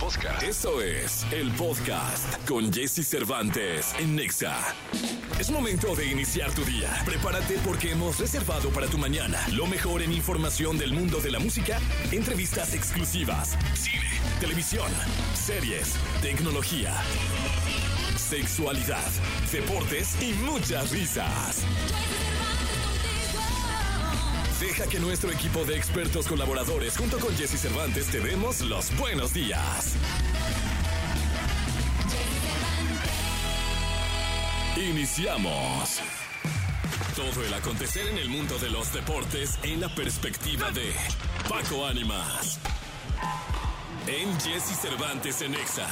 podcast. Eso es el podcast con Jesse Cervantes en Nexa. Es momento de iniciar tu día. Prepárate porque hemos reservado para tu mañana lo mejor en información del mundo de la música, entrevistas exclusivas, cine, televisión, series, tecnología, sexualidad, deportes y muchas risas. Que nuestro equipo de expertos colaboradores junto con Jesse Cervantes te demos los buenos días. Iniciamos. Todo el acontecer en el mundo de los deportes en la perspectiva de Paco Ánimas. En Jesse Cervantes en Exa.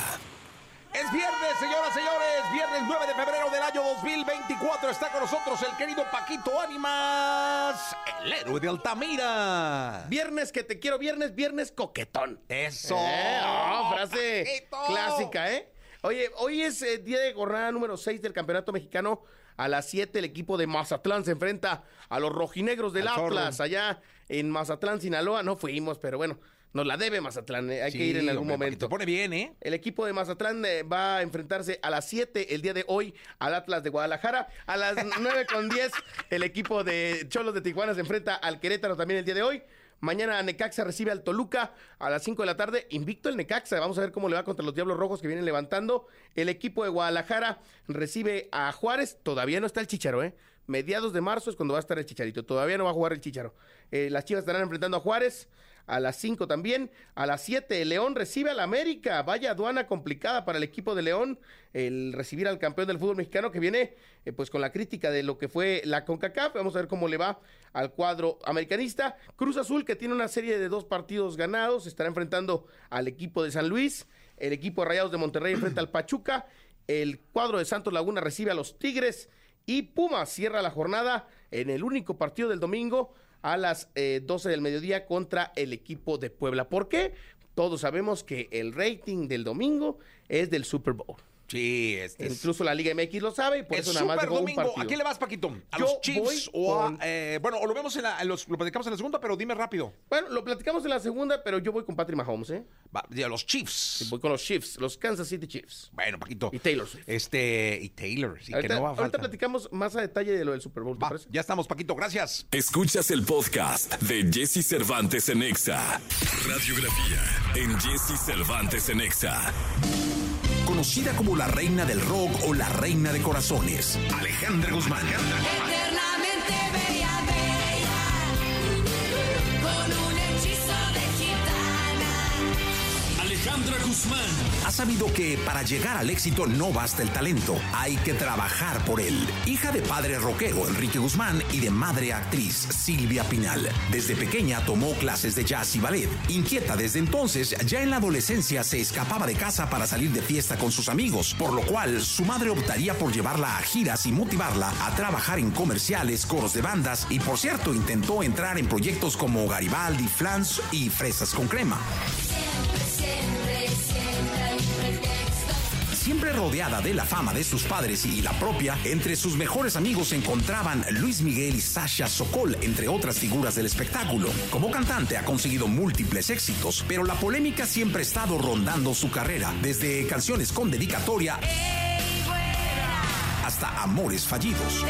Es viernes, señoras, señores. Viernes 9 de febrero año 2024. Está con nosotros el querido Paquito Ánimas, el héroe de Altamira. Viernes que te quiero, viernes, viernes coquetón. Eso. Eh, oh, frase Paquito. clásica, ¿eh? Oye, hoy es eh, día de jornada número 6 del Campeonato Mexicano. A las 7 el equipo de Mazatlán se enfrenta a los rojinegros del Al. Atlas, allá en Mazatlán, Sinaloa. No fuimos, pero bueno, nos la debe Mazatlán, eh, hay que ir en algún hombre, momento. Te pone bien, ¿eh? El equipo de Mazatlán eh, va a enfrentarse a las 7 el día de hoy al Atlas de Guadalajara. A las 9 con 10 el equipo de Cholos de Tijuana se enfrenta al Querétaro también el día de hoy. Mañana Necaxa recibe al Toluca a las 5 de la tarde. Invicto el Necaxa. Vamos a ver cómo le va contra los Diablos Rojos que vienen levantando. El equipo de Guadalajara recibe a Juárez. Todavía no está el Chicharo, ¿eh? Mediados de marzo es cuando va a estar el Chicharito. Todavía no va a jugar el Chicharo. Eh, las Chivas estarán enfrentando a Juárez. A las 5 también. A las 7, León recibe al América. Vaya aduana complicada para el equipo de León. El recibir al campeón del fútbol mexicano que viene eh, pues con la crítica de lo que fue la CONCACAF. Vamos a ver cómo le va al cuadro americanista. Cruz Azul que tiene una serie de dos partidos ganados. Estará enfrentando al equipo de San Luis. El equipo de Rayados de Monterrey enfrenta al Pachuca. El cuadro de Santos Laguna recibe a los Tigres. Y Pumas cierra la jornada en el único partido del domingo a las eh, 12 del mediodía contra el equipo de Puebla. ¿Por qué? Todos sabemos que el rating del domingo es del Super Bowl. Sí, este es. Incluso la Liga MX lo sabe y por El eso nada más Super dejó un Domingo. partido. ¿A quién le vas, Paquito? ¿A Yo los Chiefs o a, con- eh, bueno, o lo vemos en la, en los, lo platicamos en la segunda, pero dime rápido. Bueno, lo platicamos en la segunda, pero yo voy con Patrick Mahomes, ¿eh? Va, y a los Chiefs. Voy con los Chiefs, los Kansas City Chiefs. Bueno, Paquito. Y Taylor Swift. Este, y Taylor, sí, ahorita, que no va a ahorita platicamos más a detalle de lo del Super Bowl, ¿te Va, parece? ya estamos, Paquito, gracias. Escuchas el podcast de Jesse Cervantes en Exa. Radiografía en Jesse Cervantes en Exa. Conocida como la reina del rock o la reina de corazones, Alejandra Guzmán. Eternamente Guzmán. Ha sabido que para llegar al éxito no basta el talento, hay que trabajar por él. Hija de padre rockero Enrique Guzmán y de madre actriz Silvia Pinal. Desde pequeña tomó clases de jazz y ballet. Inquieta desde entonces, ya en la adolescencia se escapaba de casa para salir de fiesta con sus amigos, por lo cual su madre optaría por llevarla a giras y motivarla a trabajar en comerciales, coros de bandas y por cierto intentó entrar en proyectos como Garibaldi, Flans y Fresas con Crema. Siempre rodeada de la fama de sus padres y la propia, entre sus mejores amigos se encontraban Luis Miguel y Sasha Sokol, entre otras figuras del espectáculo. Como cantante ha conseguido múltiples éxitos, pero la polémica siempre ha estado rondando su carrera, desde canciones con dedicatoria hasta amores fallidos.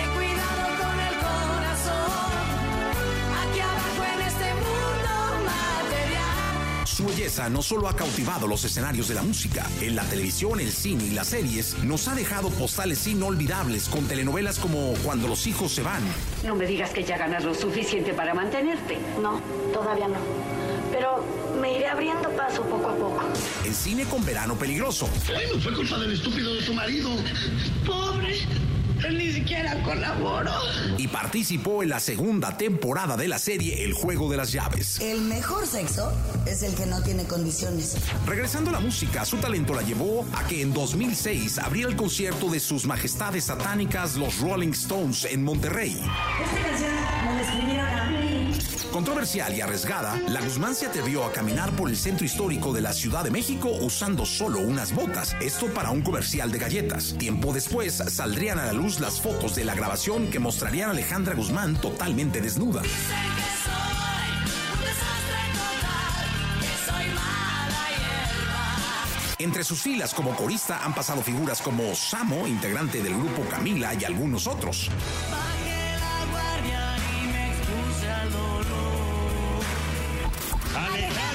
Su belleza no solo ha cautivado los escenarios de la música, en la televisión, el cine y las series nos ha dejado postales inolvidables con telenovelas como Cuando los hijos se van, No me digas que ya ganas lo suficiente para mantenerte. No, todavía no. Pero me iré abriendo paso poco a poco. en cine con Verano Peligroso, Bueno, fue culpa del estúpido de tu marido. Pobre. Él ni siquiera colaboró. y participó en la segunda temporada de la serie El Juego de las Llaves. El mejor sexo es el que no tiene condiciones. Regresando a la música, su talento la llevó a que en 2006 abriera el concierto de sus majestades satánicas los Rolling Stones en Monterrey. Esta canción me la escribieron a mí. Controversial y arriesgada, la Guzmán se atrevió a caminar por el centro histórico de la Ciudad de México usando solo unas botas, esto para un comercial de galletas. Tiempo después saldrían a la luz las fotos de la grabación que mostrarían a Alejandra Guzmán totalmente desnuda. Entre sus filas como corista han pasado figuras como Samo, integrante del grupo Camila y algunos otros.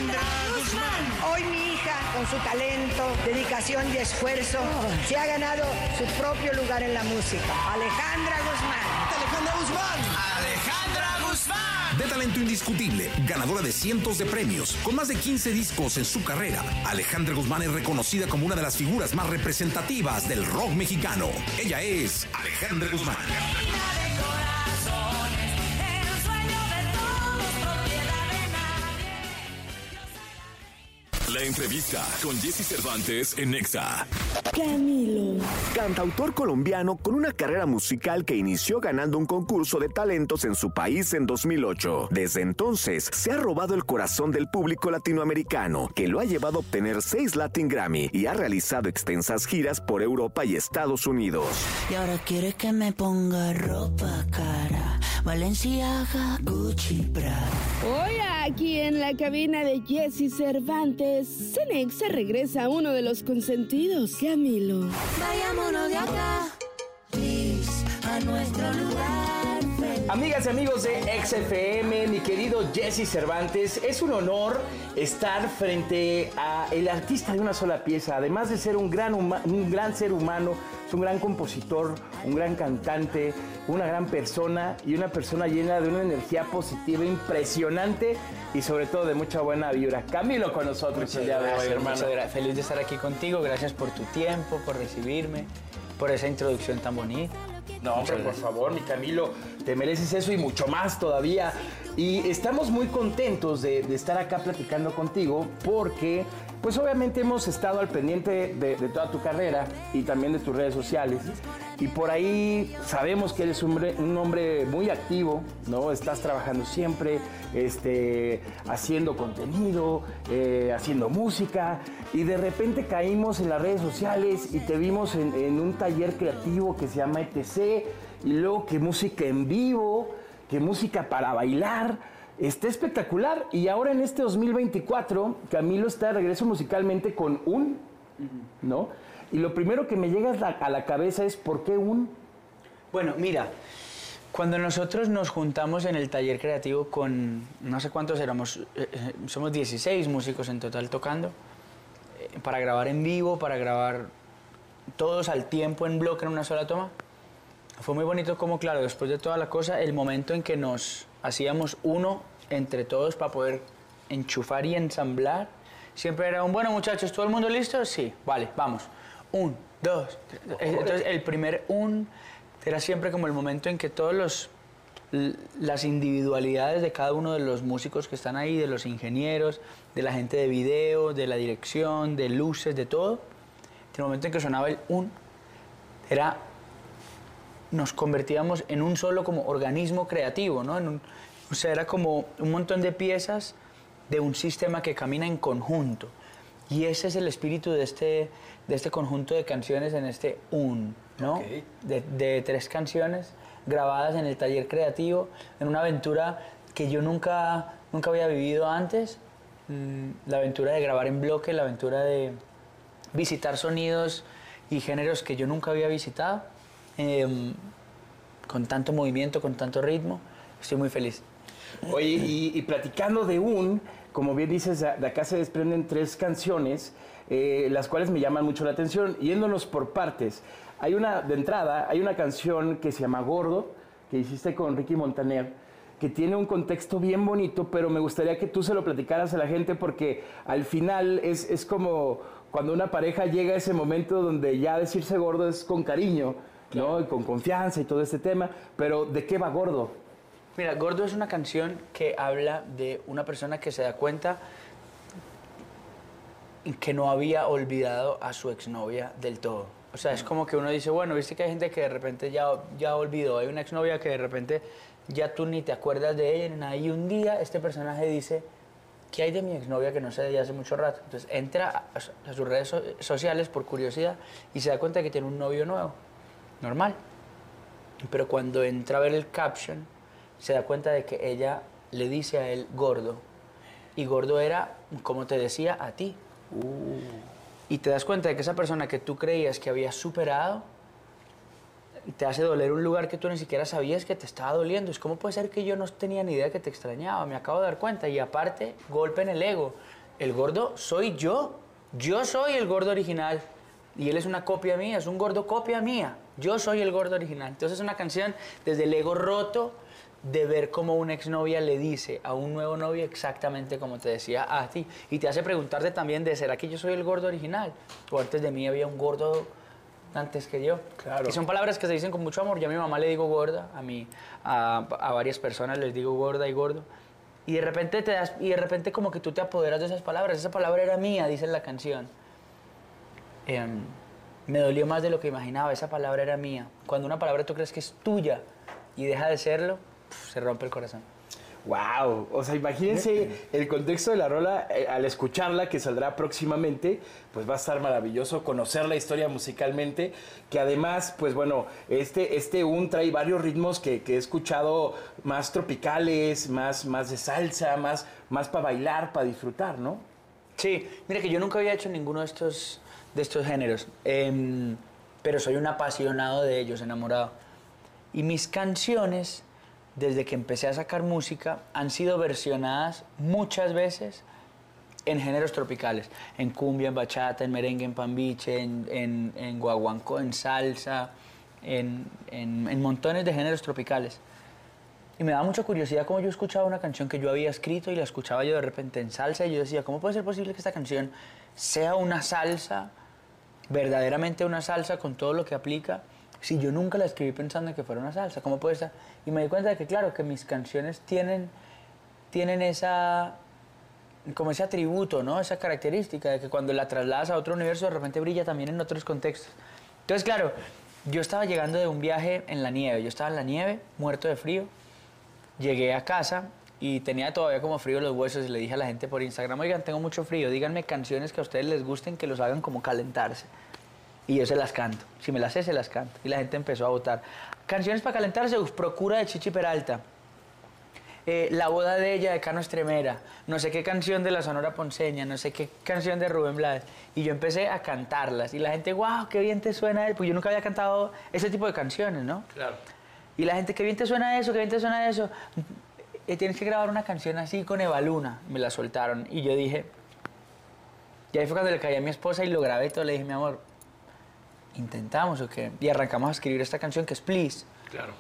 Alejandra Guzmán. Hoy mi hija, con su talento, dedicación y esfuerzo, se ha ganado su propio lugar en la música. Alejandra Guzmán. Alejandra Guzmán. Alejandra Guzmán. De talento indiscutible, ganadora de cientos de premios, con más de 15 discos en su carrera, Alejandra Guzmán es reconocida como una de las figuras más representativas del rock mexicano. Ella es Alejandra Guzmán. La entrevista con Jesse Cervantes en Nexa. Camilo. Cantautor colombiano con una carrera musical que inició ganando un concurso de talentos en su país en 2008. Desde entonces se ha robado el corazón del público latinoamericano, que lo ha llevado a obtener seis Latin Grammy y ha realizado extensas giras por Europa y Estados Unidos. Y ahora quiere que me ponga ropa cara. Valenciaga, Gucci, Prada. Hoy aquí en la cabina de Jesse Cervantes, Cenexa regresa a uno de los consentidos, Camilo. Vayámonos de acá, please, a nuestro lugar. Amigas y amigos de XFM, mi querido Jesse Cervantes, es un honor estar frente a el artista de una sola pieza, además de ser un gran, un gran ser humano, es un gran compositor, un gran cantante, una gran persona y una persona llena de una energía positiva impresionante y sobre todo de mucha buena vibra. Camilo con nosotros el día de hoy, Gracias, hermano. muchas gracias. Feliz de estar aquí contigo. Gracias por tu tiempo, por recibirme, por esa introducción tan bonita. No, hombre, por favor, mi Camilo, te mereces eso y mucho más todavía. Y estamos muy contentos de, de estar acá platicando contigo porque, pues obviamente hemos estado al pendiente de, toda tu carrera y también de tus redes sociales. Y por ahí sabemos que eres un hombre, un hombre muy activo, ¿no? Estás trabajando siempre, este, haciendo contenido, eh, haciendo música. Y de repente caímos en las redes sociales y te vimos en, en un taller creativo que se llama ETC. Y luego que música en vivo, que música para bailar. Está espectacular. Y ahora en este 2024, Camilo está de regreso musicalmente con un, ¿no? Y lo primero que me llega a la, cabeza es ¿por qué un? Bueno, mira, cuando nosotros nos juntamos en el taller creativo con, no sé cuántos éramos, eh, eh, somos 16 músicos en total tocando, eh, para grabar en vivo, para grabar todos al tiempo en bloque en una sola toma. Fue muy bonito como, claro, después de toda la cosa, el momento en que nos hacíamos uno entre todos para poder enchufar y ensamblar, siempre era un, bueno muchachos, ¿todo el mundo listo? Sí, vale, vamos. Un, dos, tres. Entonces el primer un era siempre como el momento en que todos los las individualidades de cada uno de los músicos que están ahí, de los ingenieros, de la gente de video, de la dirección, de luces, de todo, en el momento en que sonaba el un, era nos convertíamos en un solo como organismo creativo, ¿no? En un- o sea, era como un montón de piezas de un sistema que camina en conjunto. Y ese es el espíritu de este, de este conjunto de canciones en este un, ¿no? De, de tres canciones grabadas en el taller creativo, en una aventura que yo nunca, nunca había vivido antes. Mm, la aventura de grabar en bloque, la aventura de visitar sonidos y géneros que yo nunca había visitado, em, con tanto movimiento, con tanto ritmo. Estoy muy feliz. Oye, y, y platicando de un, como bien dices, de acá se desprenden tres canciones, eh, las cuales me llaman mucho la atención. Yéndonos por partes, hay una, de entrada, hay una canción que se llama Gordo, que hiciste con Ricky Montaner, que tiene un contexto bien bonito, pero me gustaría que tú se lo platicaras a la gente porque al final es, es como cuando una pareja llega a ese momento donde ya decirse gordo es con cariño, ¿no? Y con confianza y todo este tema, pero ¿de qué va Gordo? Mira, Gordo es una canción que habla de una persona que se da cuenta que no había olvidado a su exnovia del todo. O sea, es como que uno dice, bueno, viste que hay gente que de repente ya, ya olvidó, hay una exnovia que de repente ya tú ni te acuerdas de ella, ni nada, y un día este personaje dice, ¿qué hay de mi exnovia que no sé de hace mucho rato? Entonces entra a, sus redes so- sociales por curiosidad y se da cuenta de que tiene un novio nuevo, normal. Pero cuando entra a ver el caption, se da cuenta de que ella le dice a él gordo. Y gordo era, como te decía, a ti. y te das cuenta de que esa persona que tú creías que había superado te hace doler un lugar que tú ni siquiera sabías que te estaba doliendo. Es como puede ser que yo no tenía ni idea que te extrañaba, me acabo de dar cuenta. Y aparte, golpe en el ego. El gordo soy yo. Yo soy el gordo original. Y él es una copia mía, es un gordo copia mía. Yo soy el gordo original. Entonces es una canción desde el ego roto de ver cómo una exnovia le dice a un nuevo novio exactamente como te decía a ti. Y te hace preguntarte también de, ¿será que yo soy el gordo original? O antes de mí había un gordo antes que yo. Claro. Y son palabras que se dicen con mucho amor. Yo a mi mamá le digo gorda, a mí, a, a varias personas les digo gorda y gordo. Y de repente te das, y de repente como que tú te apoderas de esas palabras. Esa palabra era mía, dice la canción. Em, me dolió más de lo que imaginaba. Esa palabra era mía. Cuando una palabra tú crees que es tuya y deja de serlo, pf, se rompe el corazón. Wow, o sea, imagínense el contexto de la rola eh, al escucharla que saldrá próximamente, pues va a estar maravilloso conocer la historia musicalmente, que además, pues bueno, este este un trae varios ritmos que, que he escuchado más tropicales, más más de salsa, más más para bailar, para disfrutar, ¿no? Sí, mira que yo nunca había hecho ninguno de estos, de estos géneros, em, pero soy un apasionado de ellos, enamorado. Y mis canciones, desde que empecé a sacar música, han sido versionadas muchas veces en géneros tropicales, en cumbia, en bachata, en merengue, en pambiche, en, en, en guaguancó, en salsa, en, en, montones de géneros tropicales. Y me daba mucha curiosidad cómo yo escuchaba una canción que yo había escrito y la escuchaba yo de repente en salsa y yo decía, ¿cómo puede ser posible que esta canción sea una salsa, verdaderamente una salsa con todo lo que aplica, si yo nunca la escribí pensando en que fuera una salsa? ¿Cómo puede ser? Y me di cuenta de que, claro, que mis canciones tienen, tienen esa, como ese atributo, ¿no? Esa característica de que cuando la trasladas a otro universo de repente brilla también en otros contextos. Entonces, claro, yo estaba llegando de un viaje en la nieve, yo estaba en la nieve, muerto de frío, llegué a casa y tenía todavía como frío los huesos y le dije a la gente por Instagram, oigan, tengo mucho frío, díganme canciones que a ustedes les gusten que los hagan como calentarse. Y yo se las canto, si me las sé, se las canto. Y la gente empezó a votar. Canciones para calentarse, uf, Procura de Chichi Peralta. Eh, la boda de ella de Cano Estremera, no sé qué canción de la Sonora Ponceña, no sé qué canción de Rubén Blades. Y yo empecé a cantarlas. Y la gente, wow, qué bien te suena. Pues yo nunca había cantado ese tipo de canciones, ¿no? Claro. Y la gente, qué bien te suena eso, qué bien te suena eso. Eh, tienes que grabar una canción así con Eva Luna. Me la soltaron. Y yo dije. Y ahí fue cuando le caí a mi esposa y lo grabé todo. Le dije, mi amor, ¿intentamos o qué? Y arrancamos a escribir esta canción que es Please. Claro.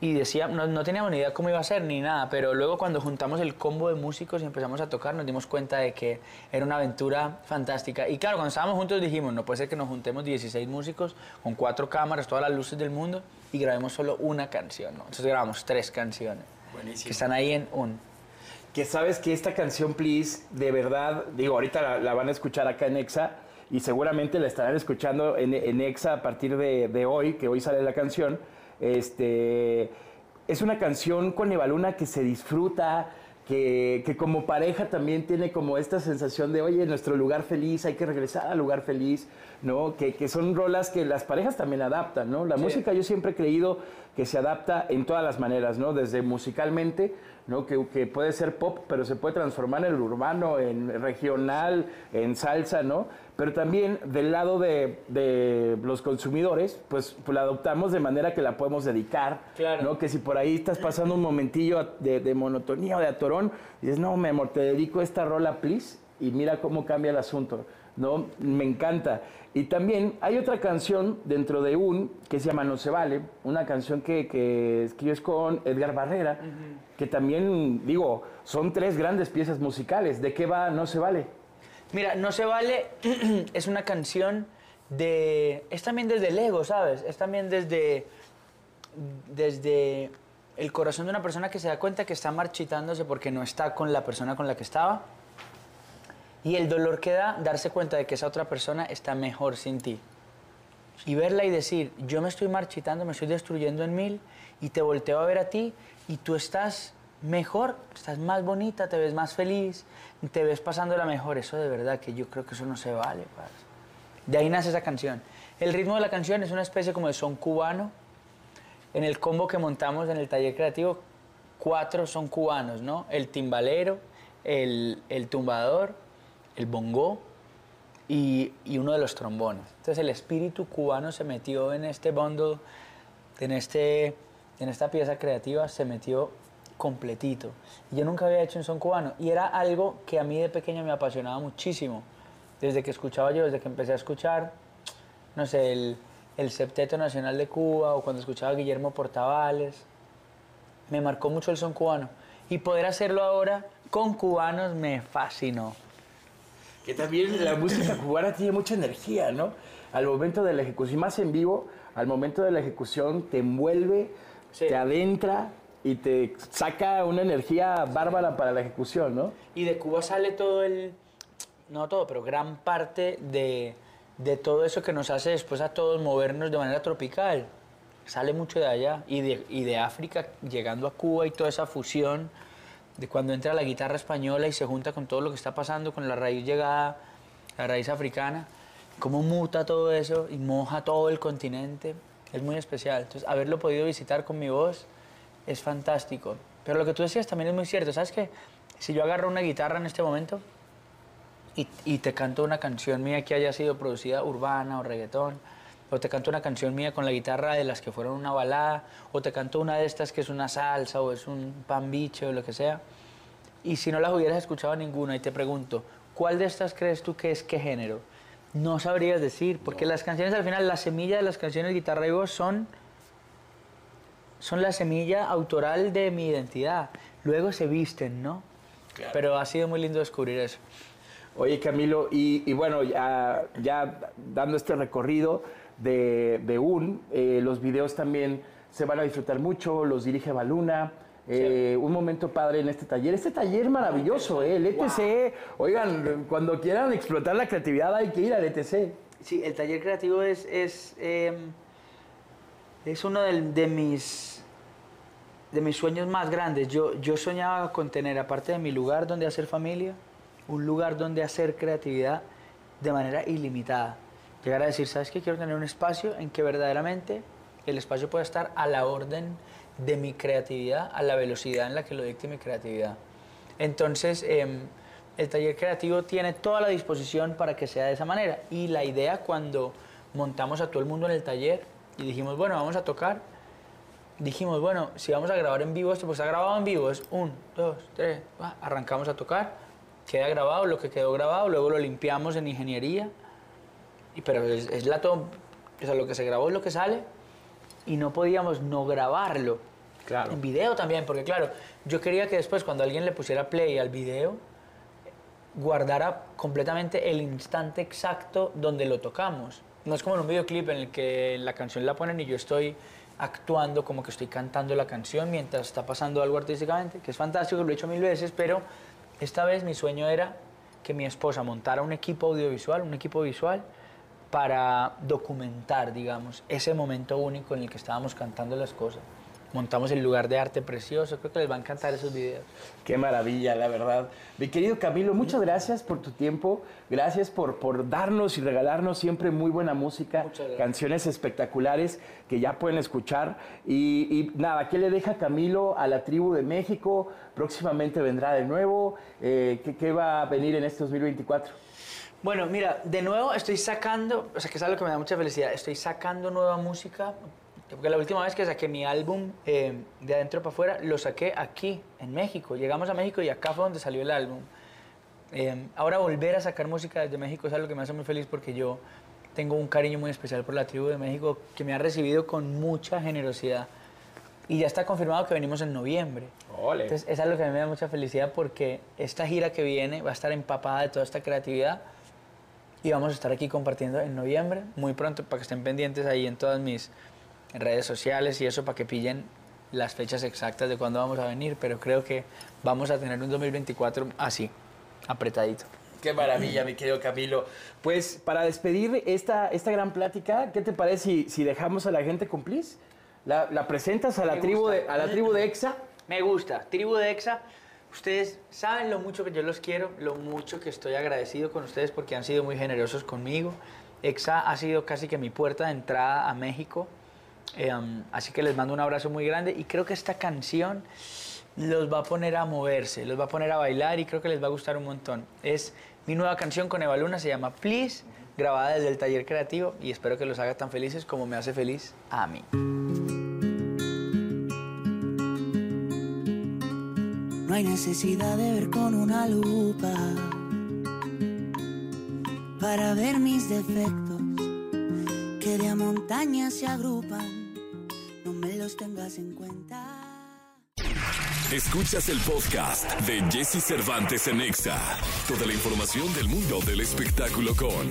Y decía, no, no teníamos ni idea cómo iba a ser ni nada, pero luego cuando juntamos el combo de músicos y empezamos a tocar, nos dimos cuenta de que era una aventura fantástica. Y claro, cuando estábamos juntos dijimos, no puede ser que nos juntemos 16 músicos con cuatro cámaras, todas las luces del mundo y grabemos solo una canción, ¿no? Entonces grabamos tres canciones que están ahí en un. Que sabes que esta canción, Please, de verdad, digo, ahorita la, la van a escuchar acá en Exa y seguramente la estarán escuchando en, en Exa a partir de, de hoy, que hoy sale la canción. Este, es una canción con Eva Luna que se disfruta, que, que como pareja también tiene como esta sensación de, oye, nuestro lugar feliz, hay que regresar al lugar feliz, ¿no? Que, que son rolas que las parejas también adaptan, ¿no? La Sí. música yo siempre he creído que se adapta en todas las maneras, ¿no? Desde musicalmente, ¿no? Que, que puede ser pop, pero se puede transformar en el urbano, en regional, en salsa, ¿no? Pero también del lado de, de los consumidores, pues, pues la adoptamos de manera que la podemos dedicar, Claro. ¿no? Que si por ahí estás pasando un momentillo de, de monotonía o de atorón, dices, no, mi amor, te dedico esta rola, please, y mira cómo cambia el asunto, ¿no? Me encanta. Y también hay otra canción dentro de un que se llama No se vale, una canción que, que escribes con Edgar Barrera, que también, digo, son tres grandes piezas musicales. ¿De qué va No se vale? Mira, No se vale es una canción de... Es también desde el ego, ¿sabes? Es también desde... Desde el corazón de una persona que se da cuenta que está marchitándose porque no está con la persona con la que estaba. Y el dolor que da darse cuenta de que esa otra persona está mejor sin ti. Y verla y decir, yo me estoy marchitando, me estoy destruyendo en mil, y te volteo a ver a ti, y tú estás mejor, estás más bonita, te ves más feliz, te ves pasándola mejor. Eso de verdad que yo creo que eso no se vale. parce. De ahí nace esa canción. El ritmo de la canción es una especie como de son cubano. En el combo que montamos en el taller creativo, cuatro son cubanos, ¿no? El timbalero, el, el tumbador, el bongo y, uno de los trombones. Entonces el espíritu cubano se metió en este bundle, en, este, en esta pieza creativa, se metió completito. Yo nunca había hecho un son cubano y era algo que a mí de pequeño me apasionaba muchísimo. Desde que escuchaba yo, desde que empecé a escuchar, no sé, el, el Septeto Nacional de Cuba o cuando escuchaba a Guillermo Portavales, me marcó mucho el son cubano. Y poder hacerlo ahora con cubanos me fascinó. Que también la música cubana tiene mucha energía, ¿no? Al momento de la ejecución, más en vivo, al momento de la ejecución te envuelve, te adentra y te saca una energía bárbara para la ejecución, ¿no? Y de Cuba sale todo el, no todo, pero gran parte de, de todo eso que nos hace después a todos movernos de manera tropical. Sale mucho de allá y de, y de África llegando a Cuba y toda esa fusión de cuando entra la guitarra española y se junta con todo lo que está pasando, con la raíz llegada, la raíz africana, cómo muta todo eso y moja todo el continente, es muy especial. Entonces, haberlo podido visitar con mi voz es fantástico. Pero lo que tú decías también es muy cierto, ¿sabes qué? Si yo agarro una guitarra en este momento y, te canto una canción mía que haya sido producida urbana o reggaetón, o te canto una canción mía con la guitarra de las que fueron una balada, o te canto una de estas que es una salsa o es un pan biche o lo que sea. Y si no las hubieras escuchado ninguna y te pregunto, ¿cuál de estas crees tú que es qué género? No sabrías decir, porque las canciones al final, la semilla de las canciones guitarra y voz son, son la semilla autoral de mi identidad. Luego se visten, ¿no? Pero ha sido muy lindo descubrir eso. Oye, Camilo, y, y bueno, ya, ya dando este recorrido de, de UN, eh, los videos también se van a disfrutar mucho, los dirige Baluna. eh, Un momento padre en este taller. Este taller maravilloso, ¿eh? el ETC. Oigan, cuando quieran explotar la creatividad hay que ir al ETC. Sí, el taller creativo es, es, eh, es uno del- de, mis, de mis sueños más grandes. Yo, yo soñaba con tener, aparte de mi lugar donde hacer familia, un lugar donde hacer creatividad de manera ilimitada. Llegar a decir, ¿sabes qué? Quiero tener un espacio en que verdaderamente el espacio pueda estar a la orden de mi creatividad, a la velocidad en la que lo dicte mi creatividad. Entonces, em, el taller creativo tiene toda la disposición para que sea de esa manera. Y la idea cuando montamos a todo el mundo en el taller y dijimos, bueno, vamos a tocar, dijimos, bueno, si vamos a grabar en vivo esto, pues está grabado en vivo, es un, dos, tres, arrancamos a tocar, queda grabado lo que quedó grabado, luego lo limpiamos en ingeniería, pero es, es la to- o sea, lo que se grabó es lo que sale, y no podíamos no grabarlo. Claro. En video también, porque claro, yo quería que después cuando alguien le pusiera play al video, guardara completamente el instante exacto donde lo tocamos. No es como en un videoclip en el que la canción la ponen y yo estoy actuando como que estoy cantando la canción mientras está pasando algo artísticamente, que es fantástico, lo he hecho mil veces, pero esta vez mi sueño era que mi esposa montara un equipo audiovisual, un equipo visual, para documentar, digamos, ese momento único en el que estábamos cantando las cosas. Montamos el lugar de arte precioso, creo que les va a encantar esos videos. Qué maravilla, la verdad. Mi querido Camilo, muchas gracias por tu tiempo, gracias por, por darnos y regalarnos siempre muy buena música, canciones espectaculares que ya pueden escuchar. Y, y nada, ¿qué le deja Camilo a la tribu de México? Próximamente vendrá de nuevo. Eh, ¿qué, qué va a venir en este 2024? Bueno, mira, de nuevo estoy sacando, o sea, que es algo que me da mucha felicidad, estoy sacando nueva música, porque la última vez que saqué mi álbum eh, de adentro para afuera, lo saqué aquí, en México. Llegamos a México y acá fue donde salió el álbum. Eh, ahora volver a sacar música desde México es algo que me hace muy feliz porque yo tengo un cariño muy especial por la tribu de México que me ha recibido con mucha generosidad. Y ya está confirmado que venimos en noviembre. Entonces es algo que a mí me da mucha felicidad porque esta gira que viene va a estar empapada de toda esta creatividad y vamos a estar aquí compartiendo en noviembre, muy pronto, para que estén pendientes ahí en todas mis redes sociales y eso, para que pillen las fechas exactas de cuándo vamos a venir, pero creo que vamos a tener un 2024 así, apretadito. Qué maravilla, mi querido Camilo. Pues para despedir esta, esta gran plática, ¿qué te parece si, si dejamos a la gente Please? ¿La, la presentas a la, Me tribu gusta. de, a la tribu de EXA? Me gusta. Tribu de EXA, ustedes saben lo mucho que yo los quiero, lo mucho que estoy agradecido con ustedes porque han sido muy generosos conmigo. EXA ha sido casi que mi puerta de entrada a México. Um, así que les mando un abrazo muy grande y creo que esta canción los va a poner a moverse, los va a poner a bailar y creo que les va a gustar un montón. Es mi nueva canción con Eva Luna se llama Please, grabada desde el taller creativo y espero que los haga tan felices como me hace feliz a mí. No hay necesidad de ver con una lupa para ver mis defectos que de a montañas se agrupan. No me los tengas en cuenta. Escuchas el podcast de Jesse Cervantes en Exa. Toda la información del mundo del espectáculo con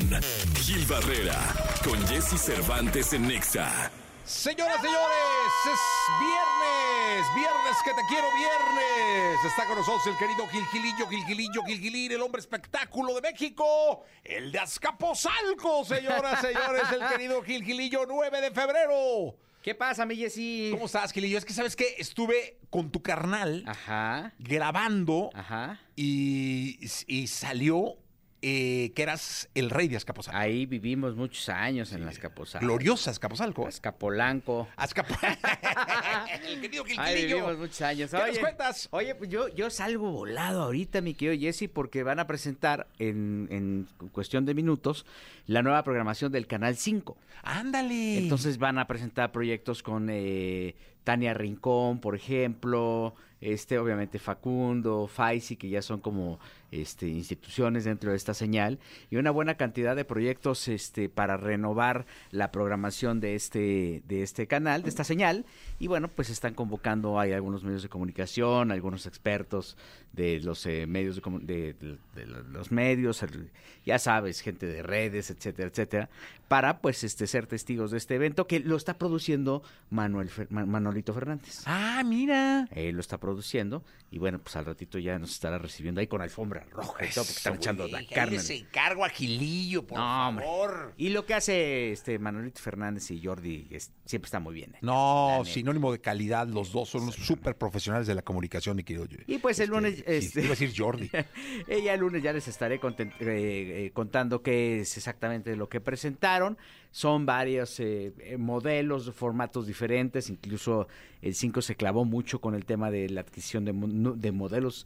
Gil Barrera, con Jesse Cervantes en Exa. Señoras, señores, es viernes, viernes que te quiero viernes. Está con nosotros el querido Gilgilillo, Gilgilillo, Gilgilín, el hombre espectáculo de México, el de Azcapotzalco, señoras, señores, el querido Gilgilillo, 9 de febrero. ¿Qué pasa, mi Jessy? ¿Cómo estás, Gilillo? Es que sabes que estuve con tu carnal Ajá. grabando Ajá. y, y salió eh, que eras el rey de Azcapotzalco. Ahí vivimos muchos años en las Azcapotzalco. Gloriosa Azcapotzalco. Azcapolanco. Azcapotzalco. el querido Ahí Gilgilillo. vivimos muchos años. ¿Qué nos cuentas? Oye, pues yo, yo salgo volado ahorita, mi querido Jesse, porque van a presentar en, en cuestión de minutos la nueva programación del Canal 5. Ándale. Entonces van a presentar proyectos con eh, Tania Rincón, por ejemplo, este, obviamente Facundo, Faisi, que ya son como este, instituciones dentro de esta señal, y una buena cantidad de proyectos este, para renovar la programación de este, de este canal, de esta señal, y bueno, pues están convocando, hay algunos medios de comunicación, algunos expertos de los eh, medios de, de- los medios, el- ya sabes, gente de redes, etcétera, etcétera, para pues este ser testigos de este evento que lo está produciendo Manuel Fer- Manolito Fernández. Ah, mira. Él lo está produciendo y bueno, pues al ratito ya nos estará recibiendo ahí con alfombra roja y todo porque están echando la carne. les encargo a Gilillo, por No, hombre. favor. Y lo que hace este Manolito Fernández y Jordi es- siempre está muy bien. ¿eh? No, sinónimo de calidad, los dos son unos súper profesionales de la comunicación, mi querido. Y pues el lunes... Este, iba a decir Jordi. Ella el lunes ya les estaré eh, eh, contando qué es exactamente lo que presentaron. Son varios eh, eh, modelos, formatos diferentes. Incluso el 5 se clavó mucho con el tema de la adquisición de modelos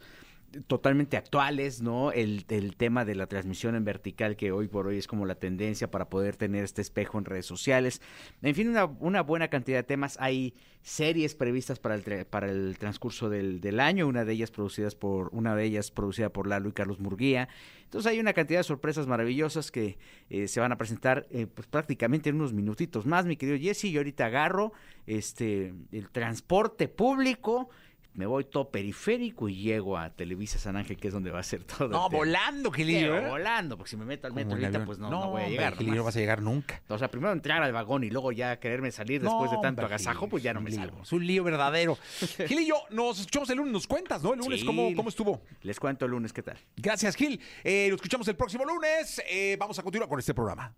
totalmente actuales, ¿no? El, el tema de la transmisión en vertical que hoy por hoy es como la tendencia para poder tener este espejo en redes sociales. En fin, una, una buena cantidad de temas. Hay series previstas para el, para el transcurso del, del año, una de ellas producidas por, una de ellas producida por Lalo y Carlos Murguía. Entonces hay una cantidad de sorpresas maravillosas que eh, se van a presentar eh, pues prácticamente en unos minutitos más, mi querido Jesse. Yo ahorita agarro este el transporte público me voy todo periférico y llego a Televisa San Ángel, que es donde va a ser todo. No, volando, Gilillo, ¿eh? volando, porque si me meto al metro ahorita, pues no, No, no voy a llegar. Gilillo, no vas a llegar nunca. O sea, primero entrar al vagón y luego ya quererme salir después de tanto agasajo, pues ya no me salgo. Es un lío verdadero. Gilillo, nos escuchamos el lunes, nos cuentas, ¿no? El lunes, Sí. ¿cómo, ¿cómo estuvo? Les cuento el lunes qué tal. Gracias, Gil. Eh, lo escuchamos el próximo lunes. Eh, vamos a continuar con este programa.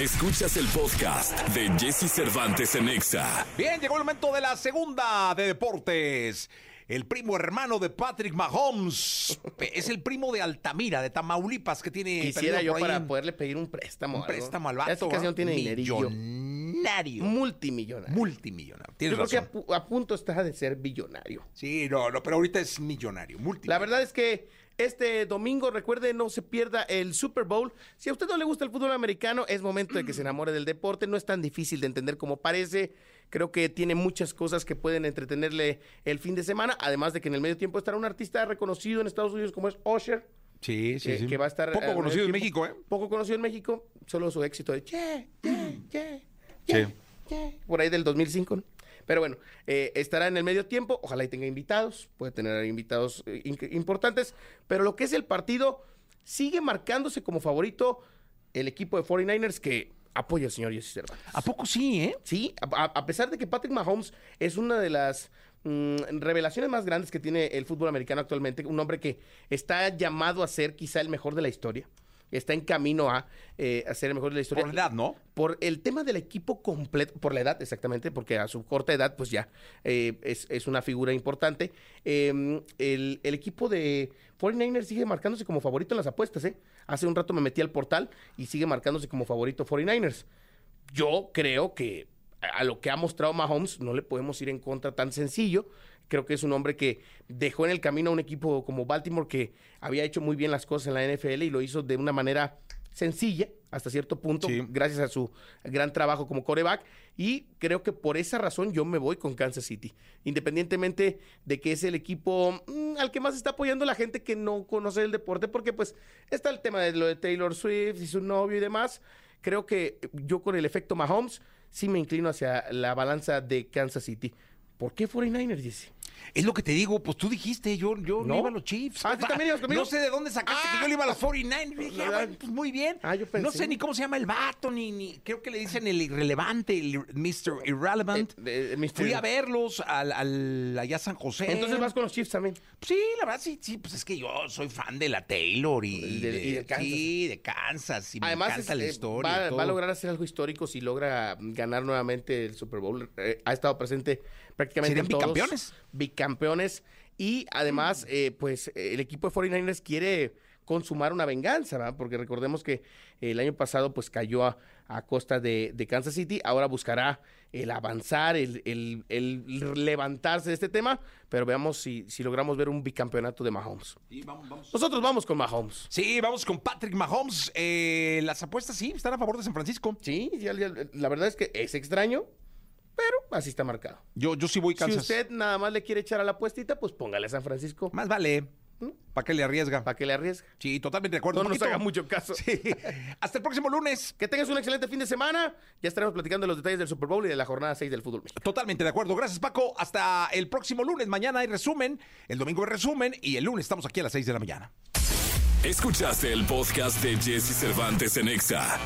Escuchas el podcast de Jesse Cervantes en Exa. Bien, llegó el momento de la segunda de deportes. El primo hermano de Patrick Mahomes es el primo de Altamira, de Tamaulipas, que tiene. Quisiera yo para un- poderle pedir un préstamo. un algo. préstamo al Ya vato. Esta ocasión tiene dinerillo. Millonario. Multimillonario. Multimillonario. Tienes Yo creo que a, a punto está de ser billonario. Sí, no, no, pero ahorita es millonario. Multimillonario. La verdad es que este domingo, recuerde, no se pierda el Super Bowl. Si a usted no le gusta el fútbol americano, es momento de que se enamore del deporte. No es tan difícil de entender como parece. Creo que tiene muchas cosas que pueden entretenerle el fin de semana. Además de que en el medio tiempo estará un artista reconocido en Estados Unidos como es Usher. Sí, sí, que, sí. que va a estar. Poco eh, conocido en México. ¿eh? Poco conocido en México. Solo su éxito de che, che, che, Sí. che, por ahí del 2005. ¿no? Pero bueno, eh, estará en el medio tiempo. Ojalá y tenga invitados. Puede tener invitados eh, importantes. Pero lo que es el partido, sigue marcándose como favorito el equipo de 49ers que apoya al señor Jesse Cervantes. ¿A poco sí, eh? Sí, a, a- a pesar de que Patrick Mahomes es una de las mm, revelaciones más grandes que tiene el fútbol americano actualmente, un hombre que está llamado a ser quizá el mejor de la historia. Está en camino a, eh, a ser el mejor de la historia. Por la edad, ¿no? Por el tema del equipo completo, por la edad, exactamente, porque a su corta edad, pues ya eh, es, es una figura importante. Eh, el, el equipo de 49ers sigue marcándose como favorito en las apuestas, ¿eh? Hace un rato me metí al portal y sigue marcándose como favorito 49ers. Yo creo que a lo que ha mostrado Mahomes, no le podemos ir en contra tan sencillo. Creo que es un hombre que dejó en el camino a un equipo como Baltimore que había hecho muy bien las cosas en la NFL y lo hizo de una manera sencilla hasta cierto punto, gracias a su gran trabajo como coreback. Y creo que por esa razón yo me voy con Kansas City. Independientemente de que es el equipo mm, al que más está apoyando la gente que no conoce el deporte, porque pues está el tema de lo de Taylor Swift y su novio y demás. Creo que yo con el efecto Mahomes sí me inclino hacia la balanza de Kansas City. ¿Por qué 49ers, Jesse? Es lo que te digo, pues tú dijiste, yo, yo no, iba a los Chiefs. Ah, ¿tú también ibas conmigo? No sé de dónde sacaste que yo le iba a los 49. Dije, ah, bueno, pues muy bien. Ah, yo pensé. No sé ni cómo se llama el vato, ni, ni creo que le dicen el irrelevante, el Mr. Irrelevant. Eh, Mr. Fui a verlos al, al- allá a San José. Entonces vas con los Chiefs también. Sí, la verdad, sí, sí, pues es que yo soy fan de la Taylor y, de- y de Kansas. Sí, de Kansas. Y me Además, encanta es- la eh, historia. va, y va a lograr hacer algo histórico si logra ganar nuevamente el Super Bowl. Eh, ha estado presente prácticamente Serían todos. bicampeones. Bicampeones. Y además, eh, pues el equipo de 49ers quiere consumar una venganza, ¿verdad? Porque recordemos que el año pasado pues cayó a, a costa de, de Kansas City. Ahora buscará el avanzar, el, el- el levantarse de este tema. Pero veamos si, si logramos ver un bicampeonato de Mahomes. Nosotros vamos con Mahomes. Sí, vamos con Patrick Mahomes. Eh, las apuestas sí están a favor de San Francisco. Sí, ya- ya- la verdad es que es extraño, pero así está marcado. Yo, yo sí voy Si Kansas. usted nada más le quiere echar a la apuestita, pues póngale a San Francisco. Más vale. ¿Para qué le arriesga? ¿Para qué le arriesga? Sí, totalmente de acuerdo. No nos haga mucho caso. Sí. Hasta el próximo lunes. Que tengas un excelente fin de semana. Ya estaremos platicando de los detalles del Super Bowl y de la jornada 6 del fútbol mexicano. Totalmente de acuerdo. Gracias, Paco. Hasta el próximo lunes. Mañana hay resumen. El domingo hay resumen. Y el lunes estamos aquí a las 6 de la mañana. Escuchaste el podcast de Jesse Cervantes en Exa.